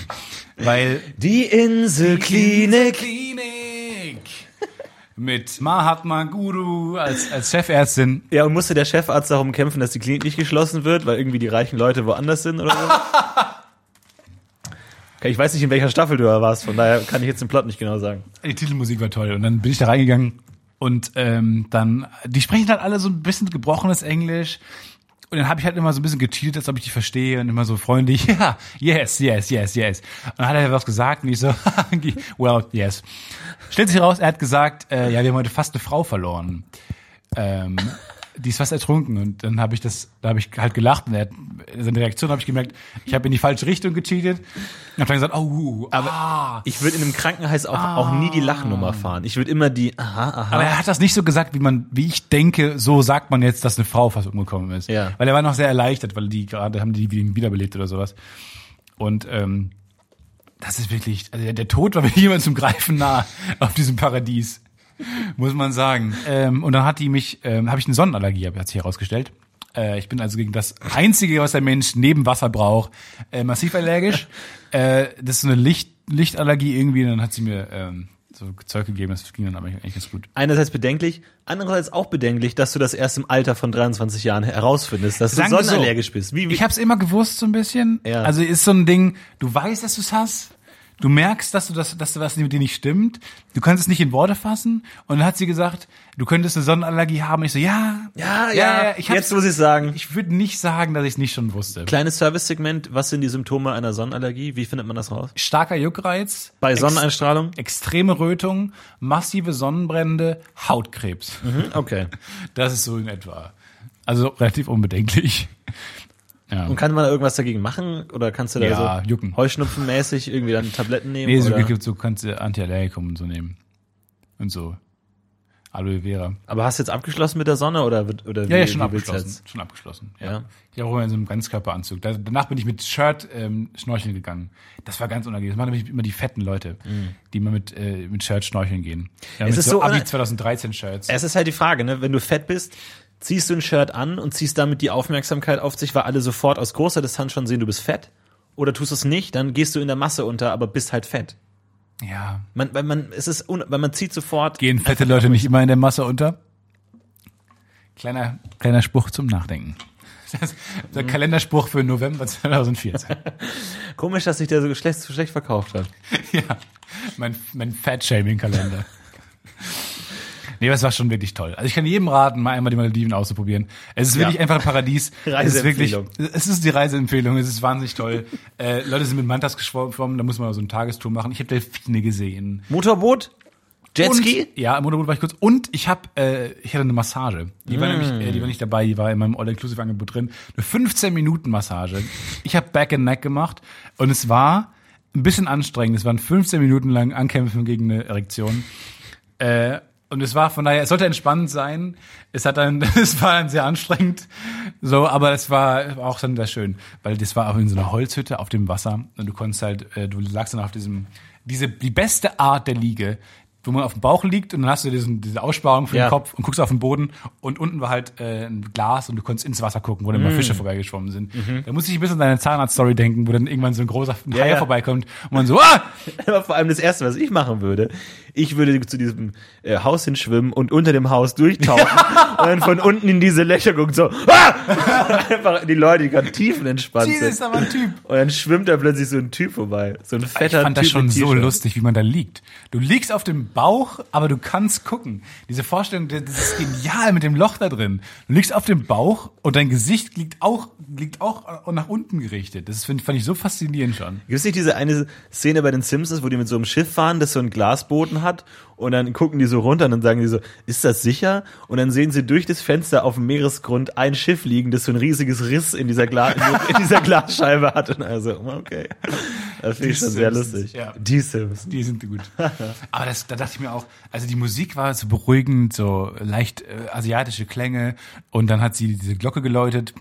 Weil Die Inselklinik. Klinik mit Mahatma Guru als, als Chefärztin. Ja, und musste der Chefarzt darum kämpfen, dass die Klinik nicht geschlossen wird, weil irgendwie die reichen Leute woanders sind oder so? Ich weiß nicht, in welcher Staffel du da warst, von daher kann ich jetzt den Plot nicht genau sagen. Die Titelmusik war toll. Und dann bin ich da reingegangen und ähm, dann, die sprechen halt alle so ein bisschen gebrochenes Englisch. Und dann habe ich halt immer so ein bisschen gecheatet, als ob ich die verstehe und immer so freundlich, ja, yes, yes, yes, yes. Und dann hat er was gesagt und ich so, well, yes. Stellt sich raus, er hat gesagt, äh, ja, wir haben heute fast eine Frau verloren. Ähm, die ist fast ertrunken und dann habe ich das, da habe ich halt gelacht und er hat, seine Reaktion habe ich gemerkt, ich habe in die falsche Richtung gecheatet und habe dann gesagt, oh, aber ah. Ich würde in einem Krankenhaus auch, auch nie die Lachnummer fahren. Ich würde immer die, aha, aha. Aber er hat das nicht so gesagt, wie man, wie ich denke, so sagt man jetzt, dass eine Frau fast umgekommen ist. Ja. Weil er war noch sehr erleichtert, weil die gerade haben die wiederbelebt oder sowas. Und ähm, das ist wirklich, also der, der Tod war wirklich jemand zum Greifen nah auf diesem Paradies, muss man sagen. Ähm, und dann hat die mich, ähm, habe ich eine Sonnenallergie, hat sich herausgestellt. Äh, ich bin also gegen das Einzige, was der Mensch neben Wasser braucht, äh, massiv allergisch. äh, das ist so eine Licht, Lichtallergie irgendwie. Und dann hat sie mir ähm, so Zeug gegeben, das ging dann aber eigentlich ganz gut. Einerseits bedenklich, andererseits auch bedenklich, dass du das erst im Alter von 23 Jahren herausfindest, dass Sagen du wir so, sonnenallergisch bist. Wie, wie, Ich habe es immer gewusst so ein bisschen. Ja. Also ist so ein Ding, du weißt, dass du es hast. Du merkst, dass du das, dass du was mit dir nicht stimmt. Du kannst es nicht in Worte fassen. Und dann hat sie gesagt, du könntest eine Sonnenallergie haben. Und ich so, ja, ja, ja, ich hab's- jetzt muss ich sagen. Ich würde nicht sagen, dass ich es nicht schon wusste. Kleines Service-Segment, was sind die Symptome einer Sonnenallergie? Wie findet man das raus? Starker Juckreiz. Bei Sonneneinstrahlung? Extreme Rötung, massive Sonnenbrände, Hautkrebs. Mhm, okay. Das ist so in etwa. Also relativ unbedenklich. Ja. Und kann man da irgendwas dagegen machen? Oder kannst du da Ja, so jucken. Heuschnupfenmäßig irgendwie dann Tabletten nehmen? Nee, so, gibt, so kannst du Antiallergikum und so nehmen. Und so. Aloe Vera. Aber hast du jetzt abgeschlossen mit der Sonne oder, wird- oder Ja, ja, wie- schon willst du abgeschlossen. Schon abgeschlossen. Ja. Ja. Ich habe auch immer in so einem Ganzkörperanzug. Da, danach bin ich mit Shirt ähm, schnorcheln gegangen. Das war ganz unangenehm. Das machen nämlich immer die fetten Leute, die immer mit, äh, mit Shirt schnorcheln gehen. Ja, Es mit ist so so Abi una- 2013 Shirts. Es ist halt die Frage, ne? Wenn du fett bist, ziehst du ein Shirt an und ziehst damit die Aufmerksamkeit auf sich, weil alle sofort aus großer Distanz schon sehen, du bist fett. Oder tust du es nicht, dann gehst du in der Masse unter, aber bist halt fett. Ja. Man, weil man, es ist, un, weil man zieht sofort. Gehen fette Leute nicht immer in der Masse unter? Kleiner, kleiner Spruch zum Nachdenken. Das der Kalenderspruch für November 2014. Komisch, dass sich der so schlecht, so schlecht verkauft hat. ja, mein, mein Fat-Shaming-Kalender. Nee, aber es war schon wirklich toll. Also ich kann jedem raten, mal einmal die Malediven auszuprobieren. Es ist wirklich Ja. einfach ein Paradies. Es ist wirklich, Reiseempfehlung. es ist die Reiseempfehlung. Es ist wahnsinnig toll. äh, Leute sind mit Mantas geschwommen, da muss man so eine Tagestour machen. Ich habe Delfine gesehen. Motorboot? Jetski? Und, ja, im Motorboot war ich kurz. Und ich habe, äh, ich hatte eine Massage. Die war nämlich, äh, die war nicht dabei, die war in meinem All-Inclusive-Angebot drin. Eine 15-Minuten-Massage. Ich habe Back and Neck gemacht und es war ein bisschen anstrengend. Es waren 15 Minuten lang Ankämpfen gegen eine Erektion. Äh, und es war von daher, es sollte entspannend sein. Es hat dann, es war dann sehr anstrengend. So, aber es war auch dann sehr schön, weil das war auch in so einer Holzhütte auf dem Wasser und du konntest halt, äh, du lagst dann auf diesem, diese, die beste Art der Liege, wo man auf dem Bauch liegt und dann hast du diesen, diese Aussparung für Ja. den Kopf und guckst auf den Boden und unten war halt äh, ein Glas und du konntest ins Wasser gucken, wo dann Mm. immer Fische vorbeigeschwommen sind. Da muss ich ein bisschen an deine Zahnarzt-Story denken, wo dann irgendwann so ein großer Mhm. Ja, Hai ja. vorbeikommt und man so, ah! Aber vor allem das Erste, was ich machen würde, ich würde zu diesem äh, Haus hinschwimmen und unter dem Haus durchtauchen und dann von unten in diese Löcher gucken, so, ah! Einfach die Leute, die gerade tiefenentspannt Jesus, sind. ist aber ein Typ. Und dann schwimmt da plötzlich so ein Typ vorbei. So ein fetter Ich fand das Typ schon im so lustig, wie man da liegt. Du liegst auf dem Bauch, aber du kannst gucken. Diese Vorstellung, das ist genial mit dem Loch da drin. Du liegst auf dem Bauch und dein Gesicht liegt auch, liegt auch nach unten gerichtet. Das find, fand ich so faszinierend schon. Gibt es nicht diese eine Szene bei den Simpsons, wo die mit so einem Schiff fahren, das so einen Glasboden hat und dann gucken die so runter und dann sagen die so, ist das sicher? Und dann sehen sie durch das Fenster auf dem Meeresgrund ein Schiff liegen, das so ein riesiges Riss in dieser, Gla in dieser Glasscheibe hat. Und also, okay. Das finde ich schon sehr lustig. ja. Die Simpsons. Die sind gut. Aber das, da dachte ich mir auch, also die Musik war so beruhigend, so leicht äh, asiatische Klänge und dann hat sie diese Glocke geläutet.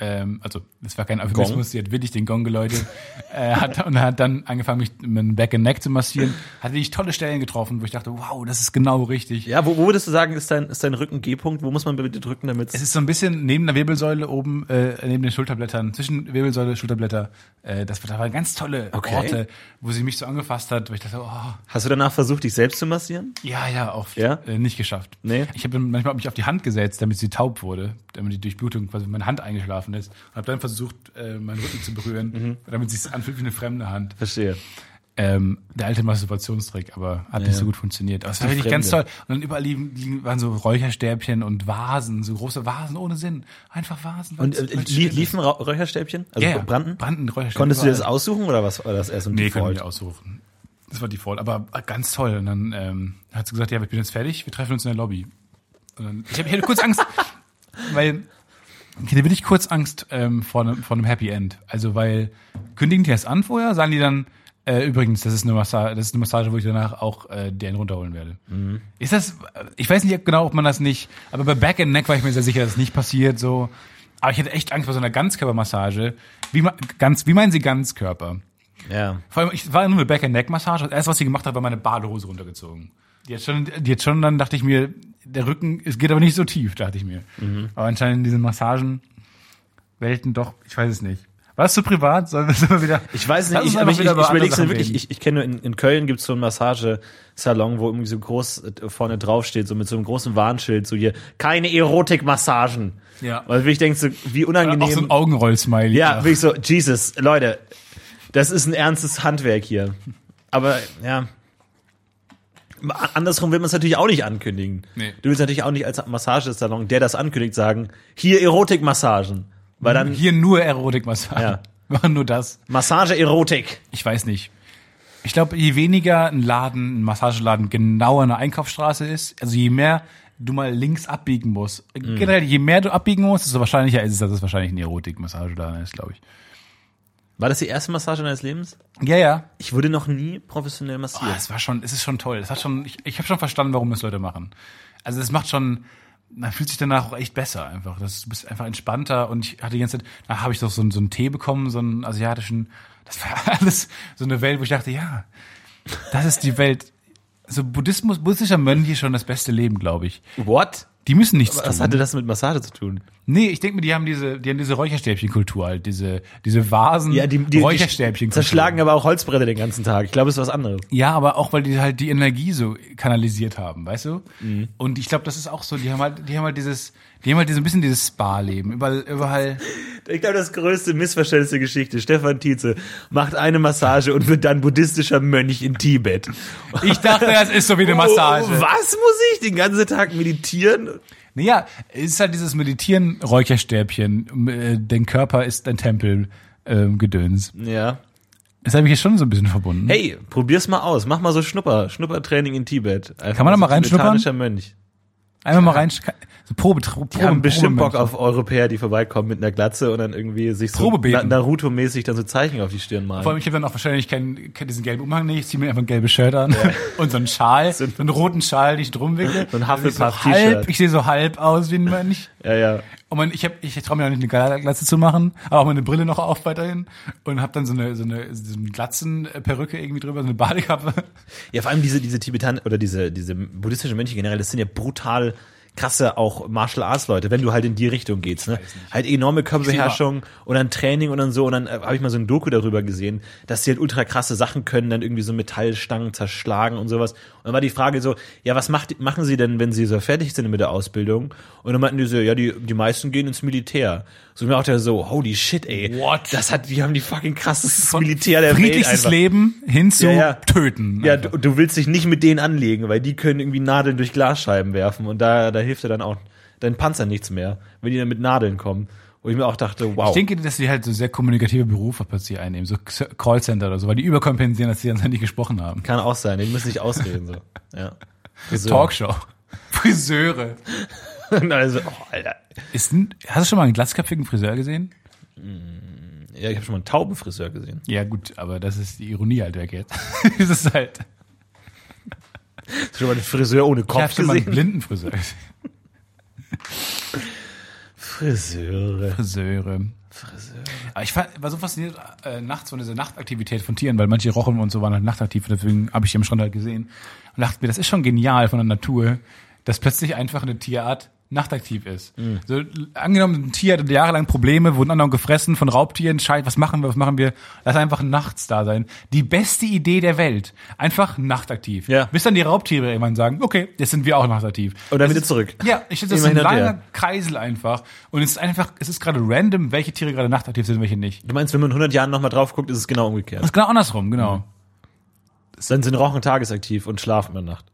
Ähm, also es war kein Euphemismus, sie hat wirklich den Gong geläutet äh, hat, und hat dann angefangen, mich mit dem Back and Neck zu massieren. Hat wirklich tolle Stellen getroffen, wo ich dachte, wow, das ist genau richtig. Ja, wo, wo würdest du sagen, ist dein, ist dein Rücken G-Punkt? Wo muss man bitte drücken, damit Es ist so ein bisschen neben der Wirbelsäule oben, äh, neben den Schulterblättern, zwischen Wirbelsäule, Schulterblätter. Äh, das da waren ganz tolle Okay. Orte, wo sie mich so angefasst hat, wo ich dachte, oh, Hast du danach versucht, dich selbst zu massieren? Ja, ja, oft. Ja? Äh, nicht geschafft. Nee? Ich habe manchmal mich auf die Hand gesetzt, damit sie taub wurde, damit die Durchblutung quasi in meine Hand eingeschlafen ist. Und habe dann versucht, äh, meinen Rücken zu berühren, Mhm. damit es sich anfühlt wie eine fremde Hand. Verstehe. Ähm, der alte Masturbationstrick, aber hat nicht so gut funktioniert. Aber es war wirklich ganz toll. Und dann überall liegen, liegen, waren so Räucherstäbchen und Vasen, so große Vasen ohne Sinn. Einfach Vasen. Und äh, ist. liefen Ra Räucherstäbchen? Also ja, ja. Branden? Branden, Räucherstäbchen. Konntest du dir das überall. aussuchen oder was war das erst ein Nee, kann ich aussuchen. Das war Default, aber ganz toll. Und dann ähm, hat sie gesagt, ja, ich bin jetzt fertig, wir treffen uns in der Lobby. Und dann, ich, hab, ich hatte kurz Angst, weil ich hatte wirklich kurz Angst ähm, vor, einem, vor einem Happy End. Also weil kündigen die erst an vorher, sagen die dann, äh, übrigens, das ist eine Massage, das ist eine Massage, wo ich danach auch äh, den runterholen werde. Ist das, ich weiß nicht genau, ob man das nicht, aber bei Back and Neck war ich mir sehr sicher, dass es nicht passiert, so. Aber ich hatte echt Angst vor so einer Ganzkörpermassage. Wie, ganz, wie meinen Sie Ganzkörper? Ja. Vor allem, ich war nur eine Back-and-Neck-Massage. Das erste, was sie gemacht hat, war meine Badehose runtergezogen. Hat schon, hat schon, dann dachte ich mir, der Rücken, es geht aber nicht so tief, dachte ich mir. Aber anscheinend in diesen Massagen Welten doch, ich weiß es nicht. War es zu privat? Sollen wir, sollen wir wieder? Ich weiß nicht, ich, aber ich, ich, ich überlege es wirklich. Ich, ich kenne nur in, in Köln gibt es so einen Massagesalon, wo irgendwie so groß äh, vorne drauf steht, so mit so einem großen Warnschild, so hier, keine Erotikmassagen. Ja. Weil ich denke so, wie unangenehm. Auch so ein Augenroll-Smiley. ja, wirklich so, Jesus, Leute, das ist ein ernstes Handwerk hier. Aber, ja. Andersrum will man es natürlich auch nicht ankündigen. Nee. Du willst natürlich auch nicht als Massagesalon, der das ankündigt, sagen, hier Erotikmassagen. Weil dann Hier nur Erotikmassagen. Ja. Machen nur das. Massage Erotik. Ich weiß nicht. Ich glaube, je weniger ein Laden, ein Massageladen genau an der Einkaufsstraße ist, also je mehr du mal links abbiegen musst, generell je mehr du abbiegen musst, desto wahrscheinlicher ist es, dass es wahrscheinlich ein Erotikmassageladen ist, glaube ich. War das die erste Massage deines Lebens? Ja, ja. Ich wurde noch nie professionell Oh, massiert. es war schon, es ist schon toll. Es hat schon, ich, ich habe schon verstanden, warum das Leute machen. Also es macht schon, man fühlt sich danach auch echt besser einfach. Das, du bist einfach entspannter und ich hatte die ganze Zeit, da habe ich doch so, einen- so einen Tee bekommen, so einen asiatischen, das war alles so eine Welt, wo ich dachte, ja, das ist die Welt. So Buddhismus, buddhistischer Mönch ist schon das beste Leben, glaube ich. What? Die müssen nichts Was tun. hatte das mit Massage zu tun? Nee, ich denke mir, die haben diese, die haben diese Räucherstäbchenkultur halt, diese, diese Vasen, Räucherstäbchen. zerschlagen aber auch Holzbretter den ganzen Tag. Ich glaube, es ist was anderes. Ja, aber auch weil die halt die Energie so kanalisiert haben, weißt du? Mhm. Und ich glaube, das ist auch so, die haben halt, die haben halt dieses, die haben halt so ein bisschen dieses Spa-Leben. Überall, überall. Ich glaube, das größte Missverständnis der Geschichte. Stefan Tietze macht eine Massage und wird dann buddhistischer Mönch in Tibet. Ich dachte, das ist so wie eine Massage. Oh, was muss ich den ganzen Tag meditieren? Naja, es ist halt dieses Meditieren, Räucherstäbchen, äh, dein Körper ist ein Tempel, ähm, Gedöns. Ja. Das habe ich jetzt schon so ein bisschen verbunden. Hey, probier's mal aus. Mach mal so Schnupper, Schnuppertraining in Tibet. Einfach Kann man da mal reinschnuppern? tibetanischer Mönch. Einmal mal rein, so Probe, Probe, Die haben bestimmt Bock auf Europäer, die vorbeikommen mit einer Glatze und dann irgendwie sich so Naruto-mäßig dann so Zeichen auf die Stirn malen. Vor allem, ich habe dann auch wahrscheinlich keinen, keinen diesen gelben Umhang nicht. Ich ziehe mir einfach ein gelbes Shirt an und so einen Schal, so einen roten Schal, den ich drum wickle. So ein Also ich so Hufflepuff-T-Shirt. ich sehe so halb aus wie ein Mönch. ja, ja. Und man, ich hab, ich traue mir auch nicht eine Glatze zu machen, aber auch meine Brille noch auf weiterhin und habe dann so eine so eine, so eine Glatzenperücke irgendwie drüber, so eine Badekappe. Ja, vor allem diese, diese Tibetan oder diese, diese buddhistischen Mönche generell, das sind ja brutal krasse auch Martial Arts Leute, wenn du halt in die Richtung gehst, ne? Halt enorme Körperbeherrschung und dann Training und dann so und dann äh, habe ich mal so ein Doku darüber gesehen, dass sie halt ultra krasse Sachen können, dann irgendwie so Metallstangen zerschlagen und sowas. Und dann war die Frage so, ja, was macht, machen sie denn, wenn sie so fertig sind mit der Ausbildung? Und dann meinten die so, ja, die, die meisten gehen ins Militär. So mir auch der so, holy shit, ey. What? Das hat, die haben die fucking krasseste Militär der Welt Friedlichstes einfach. Leben hin zu Ja, ja. töten. Ja, einfach. du, du willst dich nicht mit denen anlegen, weil die können irgendwie Nadeln durch Glasscheiben werfen und da, da hilft dir dann auch dein Panzer nichts mehr, wenn die dann mit Nadeln kommen. Wo ich mir auch dachte, wow. Ich denke, dass die halt so sehr kommunikative Berufe plötzlich einnehmen, so Callcenter oder so, weil die überkompensieren, dass sie dann nicht gesprochen haben. kann auch sein, die müssen nicht ausreden, so. Ja. Friseur. Talkshow. Friseure. also, oh, Alter. Ist ein, hast du schon mal einen glatzköpfigen Friseur gesehen? Ja, ich habe schon mal einen Taubenfriseur gesehen. Ja, gut, aber das ist die Ironie halt weg jetzt. das ist halt. Hast du schon mal einen Friseur ohne Ich habe Kopf schon mal einen gesehen? blinden Friseur gesehen. Friseure. Friseure. Friseure. Aber ich war, war so fasziniert äh, nachts von dieser Nachtaktivität von Tieren, weil manche Rochen und so waren halt nachtaktiv, deswegen habe ich die am Strand halt gesehen und dachte mir, das ist schon genial von der Natur, dass plötzlich einfach eine Tierart nachtaktiv ist. So, l- angenommen, ein Tier hatte jahrelang Probleme, wurden anderen gefressen von Raubtieren, scheiße, was machen wir, was machen wir? Lass einfach nachts da sein. Die beste Idee der Welt. Einfach nachtaktiv. Ja. Bis dann die Raubtiere irgendwann sagen, okay, jetzt sind wir auch nachtaktiv. Und dann wieder zurück. Ja, ich finde, das ist ein und her. langer Kreisel einfach. Und es ist einfach, es ist gerade random, welche Tiere gerade nachtaktiv sind, welche nicht. Du meinst, wenn man in 100 Jahren nochmal drauf guckt, ist es genau umgekehrt. Das ist genau andersrum, genau. Dann sind Rochen tagesaktiv und schlafen in der Nacht.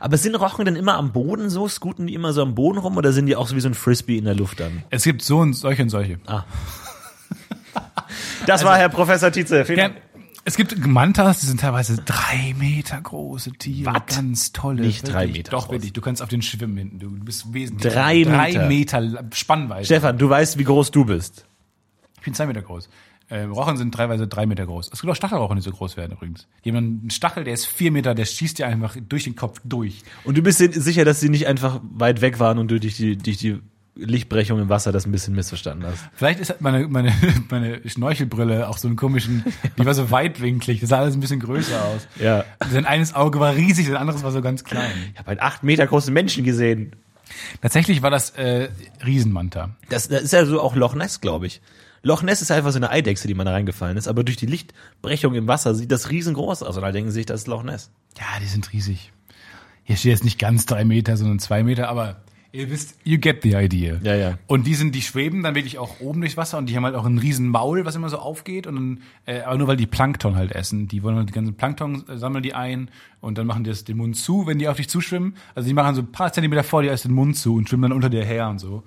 Aber sind Rochen denn immer am Boden so? Scooten die immer so am Boden rum oder sind die auch so wie so ein Frisbee in der Luft dann? Es gibt so und solche und solche. Das war Herr Professor Tietze. Vielen Dank. es gibt Mantas, die sind teilweise drei Meter große Tiere. Was? Ganz tolle. Nicht drei wirklich. Meter Doch, groß. wirklich. Du kannst auf den schwimmen hinten. Du bist wesentlich. Drei Drei Meter. Meter Spannweite. Stefan, du weißt, wie groß du bist. Ich bin zwei Meter groß. Äh, Rochen sind teilweise drei Meter groß. Es gibt auch Stachelrochen, die so groß werden übrigens. Jemand, einen Stachel, der ist vier Meter, der schießt dir einfach durch den Kopf durch. Und du bist dir sicher, dass sie nicht einfach weit weg waren und du durch die, durch die Lichtbrechung im Wasser das ein bisschen missverstanden hast. Vielleicht ist meine, meine, meine Schnorchelbrille auch so einen komischen, die war so weitwinklig, das sah alles ein bisschen größer aus. Ja. Sein eines Auge war riesig, sein anderes war so ganz klein. Ich habe einen acht Meter großen Menschen gesehen. Tatsächlich war das äh, Riesenmanta. Das, das ist ja so auch Loch Ness, glaube ich. Loch Ness ist einfach so eine Eidechse, die mal da reingefallen ist, aber durch die Lichtbrechung im Wasser sieht das riesengroß aus und dann denken sie sich, das ist Loch Ness. Ja, die sind riesig. Hier steht jetzt nicht ganz drei Meter, sondern zwei Meter, aber ihr wisst, you get the idea. Ja, ja. Und die sind, die schweben dann wirklich auch oben durchs Wasser und die haben halt auch einen riesen Maul, was immer so aufgeht und dann, äh, aber nur weil die Plankton halt essen. Die wollen halt die ganzen Plankton, äh, sammeln die ein und dann machen die das den Mund zu, wenn die auf dich zuschwimmen. Also die machen so ein paar Zentimeter vor dir erst den Mund zu und schwimmen dann unter dir her und so.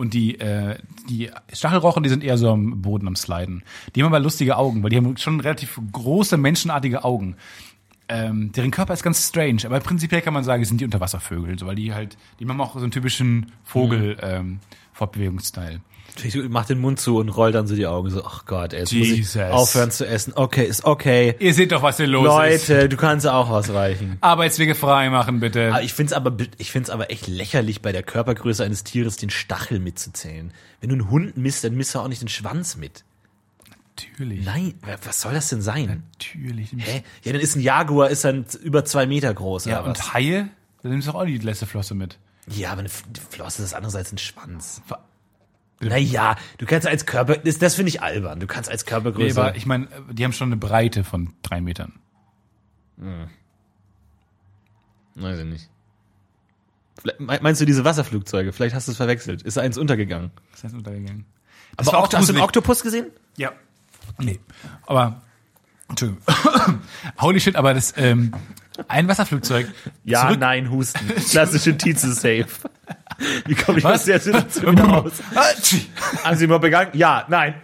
Und die, äh, die Stachelrochen, die sind eher so am Boden am Sliden. Die haben aber lustige Augen, weil die haben schon relativ große, menschenartige Augen. ähm, deren Körper ist ganz strange, aber prinzipiell kann man sagen, sind die Unterwasservögel, so, weil die halt, die machen auch so einen typischen Vogel ähm, Fortbewegungsstyle. Ich mach den Mund zu und roll dann so die Augen so, ach Gott, ey, jetzt muss Jesus. ich aufhören zu essen. Okay, ist okay. Ihr seht doch, was hier los ist. Leute, du kannst auch ausweichen. Arbeitswege frei machen, bitte. Aber ich find's aber, ich find's aber echt lächerlich, bei der Körpergröße eines Tieres den Stachel mitzuzählen. Wenn du einen Hund misst, dann misst du auch nicht den Schwanz mit. Natürlich. Nein, wa- was soll das denn sein? Natürlich. Hä? Ja, dann ist ein Jaguar, ist dann über zwei Meter groß, Ja, oder was? und Haie, da nimmst du auch die letzte Flosse mit. Ja, aber eine Flosse ist anders als ein Schwanz. Naja, du kannst als Körper, das, das finde ich albern. Du kannst als Nee, Körpergröße. aber ich meine, die haben schon eine Breite von drei Metern. Weiß ich nicht. Vielleicht- me- Meinst du diese Wasserflugzeuge? Vielleicht hast du es verwechselt. Ist eins untergegangen. Das heißt untergegangen. Aber war auch, hast du einen. Oktopus gesehen? Ja. Nee. Aber, Entschuldigung. Holy shit, aber das, ähm, ein Wasserflugzeug. Ja, nein, Husten. Klassische Tietze-Safe. Wie komme ich aus Was? der Situation wieder raus? Atschi. Haben Sie mal begangen? Ja, nein.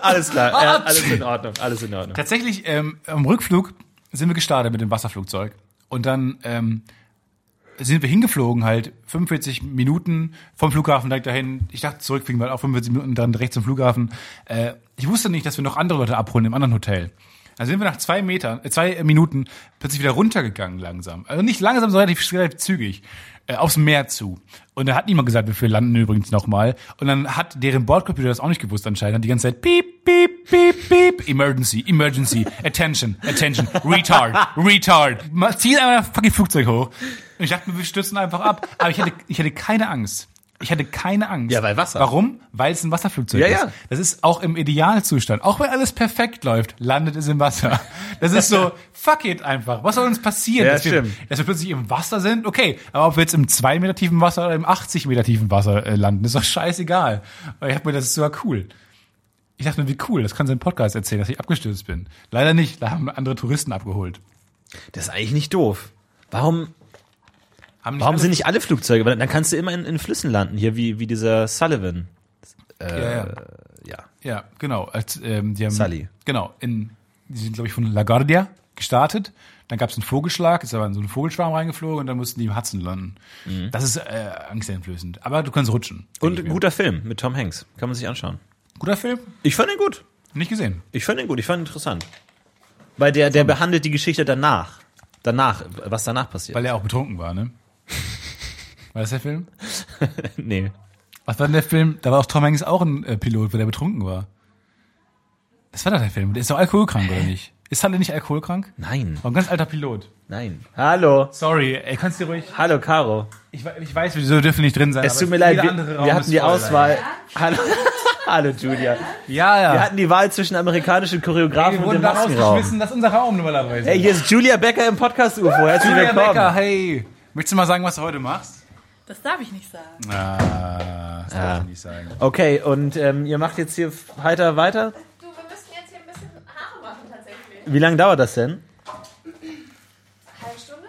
alles klar. Ah, Ja, alles in Ordnung. Alles in Ordnung. Tatsächlich, ähm, am Rückflug sind wir gestartet mit dem Wasserflugzeug. Und dann, ähm, sind wir hingeflogen halt 45 Minuten vom Flughafen direkt dahin. Ich dachte, zurückfliegen wir auch 45 Minuten dann direkt zum Flughafen. Äh, ich wusste nicht, dass wir noch andere Leute abholen im anderen Hotel. Also sind wir nach zwei Metern, äh, zwei Minuten plötzlich wieder runtergegangen langsam. Also nicht langsam, sondern relativ, relativ zügig. Äh, aufs Meer zu. Und da hat niemand gesagt, wir landen übrigens nochmal. Und dann hat deren Bordcomputer das auch nicht gewusst anscheinend. Hat die ganze Zeit piep, piep, piep, piep. Emergency, emergency, attention, attention, retard, retard. Zieh einfach fucking Flugzeug hoch. Und ich dachte mir, wir stürzen einfach ab. Aber ich hatte, ich hatte keine Angst. Ich hatte keine Angst. Ja, weil Wasser. Warum? Weil es ein Wasserflugzeug Ja, ist. ja. Das ist auch im Idealzustand. Auch wenn alles perfekt läuft, landet es im Wasser. Das ist so, fuck it einfach. Was soll uns passieren? Ja, dass, wir, stimmt. dass wir plötzlich im Wasser sind? Okay, aber ob wir jetzt im 2 Meter tiefen Wasser oder im 80 Meter tiefen Wasser äh, landen, ist doch scheißegal. Weil ich hab mir, das ist sogar cool. Ich dachte mir, wie cool, das kann sie im Podcast erzählen, dass ich abgestürzt bin. Leider nicht, da haben andere Touristen abgeholt. Das ist eigentlich nicht doof. Warum, Haben warum alle- sind nicht alle Flugzeuge? Weil dann kannst du immer in, in Flüssen landen, hier wie, wie dieser Sullivan. ja, ja. Ja. Ja, genau. Als, ähm, die haben, Sully. Genau. In, die sind, glaube ich, von LaGuardia gestartet. Dann gab es einen Vogelschlag, ist aber in so einen Vogelschwarm reingeflogen und dann mussten die im Hudson landen. Das ist äh, angsteinflößend. Aber du kannst rutschen. Und ein guter Film mit Tom Hanks. Kann man sich anschauen. guter Film? Ich fand ihn gut. Nicht gesehen. Ich fand ihn gut. Ich fand ihn interessant. Weil der, der behandelt die Geschichte danach. Danach, was danach passiert. Weil er auch betrunken war, ne? War das der Film? nee. Was war denn der Film? Da war auch Tom Hanks auch ein äh, Pilot, wo der betrunken war. Das war doch der Film. Der ist doch alkoholkrank, oder nicht? Ist Halle nicht alkoholkrank? Nein. War ein ganz alter Pilot. Nein. Hallo. Sorry, ey, kannst du ruhig. Hallo, Caro. Ich, ich weiß, wieso dürfen nicht drin sein. Es tut mir leid, wir, wir hatten die Auswahl. Hallo. Hallo, Julia. Ja, ja. Wir hatten die Wahl zwischen amerikanischen Choreografen wir und wurden dem da Maskenraum. rausgeschmissen, das ist unser Raum normalerweise. Hey, hier ist Julia Becker im Podcast-UFO. Herzlich Julia willkommen. Becker, hey. Möchtest du mal sagen, was du heute machst? Das darf ich nicht sagen. Ah, das darf ich nicht sagen. Okay, und ähm, ihr macht jetzt hier heiter weiter? Du, wir müssen jetzt hier ein bisschen Haare machen tatsächlich. Wie lange dauert das denn? Halbe Stunde?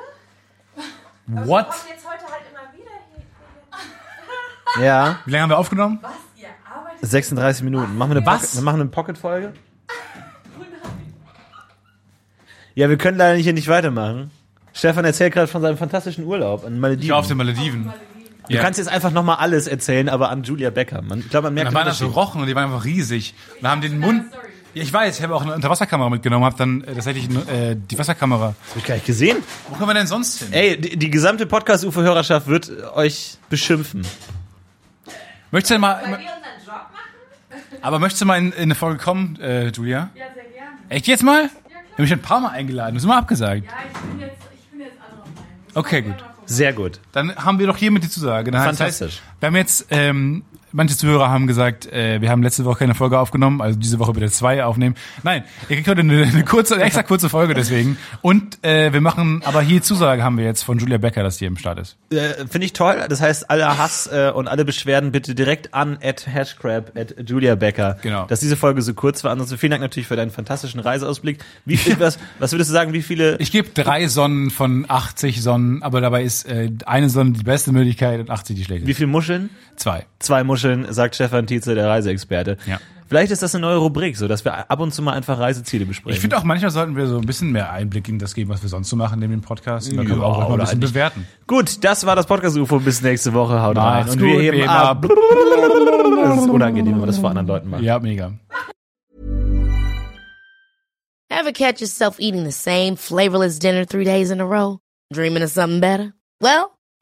What? Wir kommen jetzt heute halt immer wieder hier. Ja, Wie lange haben wir aufgenommen? Was? Ihr arbeitet 36 Minuten. Machen wir eine, Was? Pocket, wir machen eine Pocket-Folge? Ja, wir können leider hier nicht weitermachen. Stefan erzählt gerade von seinem fantastischen Urlaub an Malediven. Ich war auf den Malediven. Du kannst jetzt einfach nochmal alles erzählen, aber an Julia Becker. Man, ich glaube, man merkt Da den waren das so. Rochen und die waren einfach riesig. Und haben den Mund. Ja, ich weiß, ich habe auch eine Unterwasserkamera mitgenommen, habe dann äh, tatsächlich äh, die Wasserkamera. Hab ich gar nicht gesehen. Wo können wir denn sonst hin? Ey, die, die gesamte Podcast-UFO-Hörerschaft wird euch beschimpfen. Möchtest du denn mal, Weil wir unseren Job machen? aber möchtest du mal in, in eine Folge kommen, äh, Julia? Ja, sehr gerne. Echt jetzt mal? Ich habe mich ein paar Mal eingeladen, das ist immer abgesagt. Ja, ich bin jetzt. Okay, gut. Sehr gut. Dann haben wir doch hiermit die Zusage. Dann heißt- Fantastisch. wir haben jetzt, ähm, manche Zuhörer haben gesagt, äh, wir haben letzte Woche keine Folge aufgenommen, also diese Woche bitte zwei aufnehmen. Nein, ihr kriegt heute eine, eine kurze, eine extra kurze Folge deswegen. Und äh, wir machen, aber hier Zusage haben wir jetzt von Julia Becker, dass die im Start ist. Äh, Finde ich toll. Das heißt, alle Hass äh, und alle Beschwerden bitte direkt an at hashcrab at Julia Becker. Genau. Dass diese Folge so kurz war. Ansonsten vielen Dank natürlich für deinen fantastischen Reiseausblick. Wie viel, was, was würdest du sagen, wie viele? Ich gebe drei Sonnen von 80 Sonnen, aber dabei ist äh, eine Sonne die beste Möglichkeit und 80 die Wie schlechteste. viele Muscheln? Zwei. Zwei Muscheln, sagt Stefan Tietze, der Reiseexperte. Ja. Vielleicht ist das eine neue Rubrik, so dass wir ab und zu mal einfach Reiseziele besprechen. Ich finde auch, manchmal sollten wir so ein bisschen mehr Einblick in das geben, was wir sonst so machen neben dem Podcast. Und da können wir auch mal ein bisschen bewerten. Gut, das war das Podcast-UFO. Bis nächste Woche. Haut rein. Und wir heben ab. Das ist unangenehm, wenn man das vor anderen Leuten macht. Ja, mega. Ever catch yourself eating the same flavorless dinner three days in a row? Dreaming of something better? Well,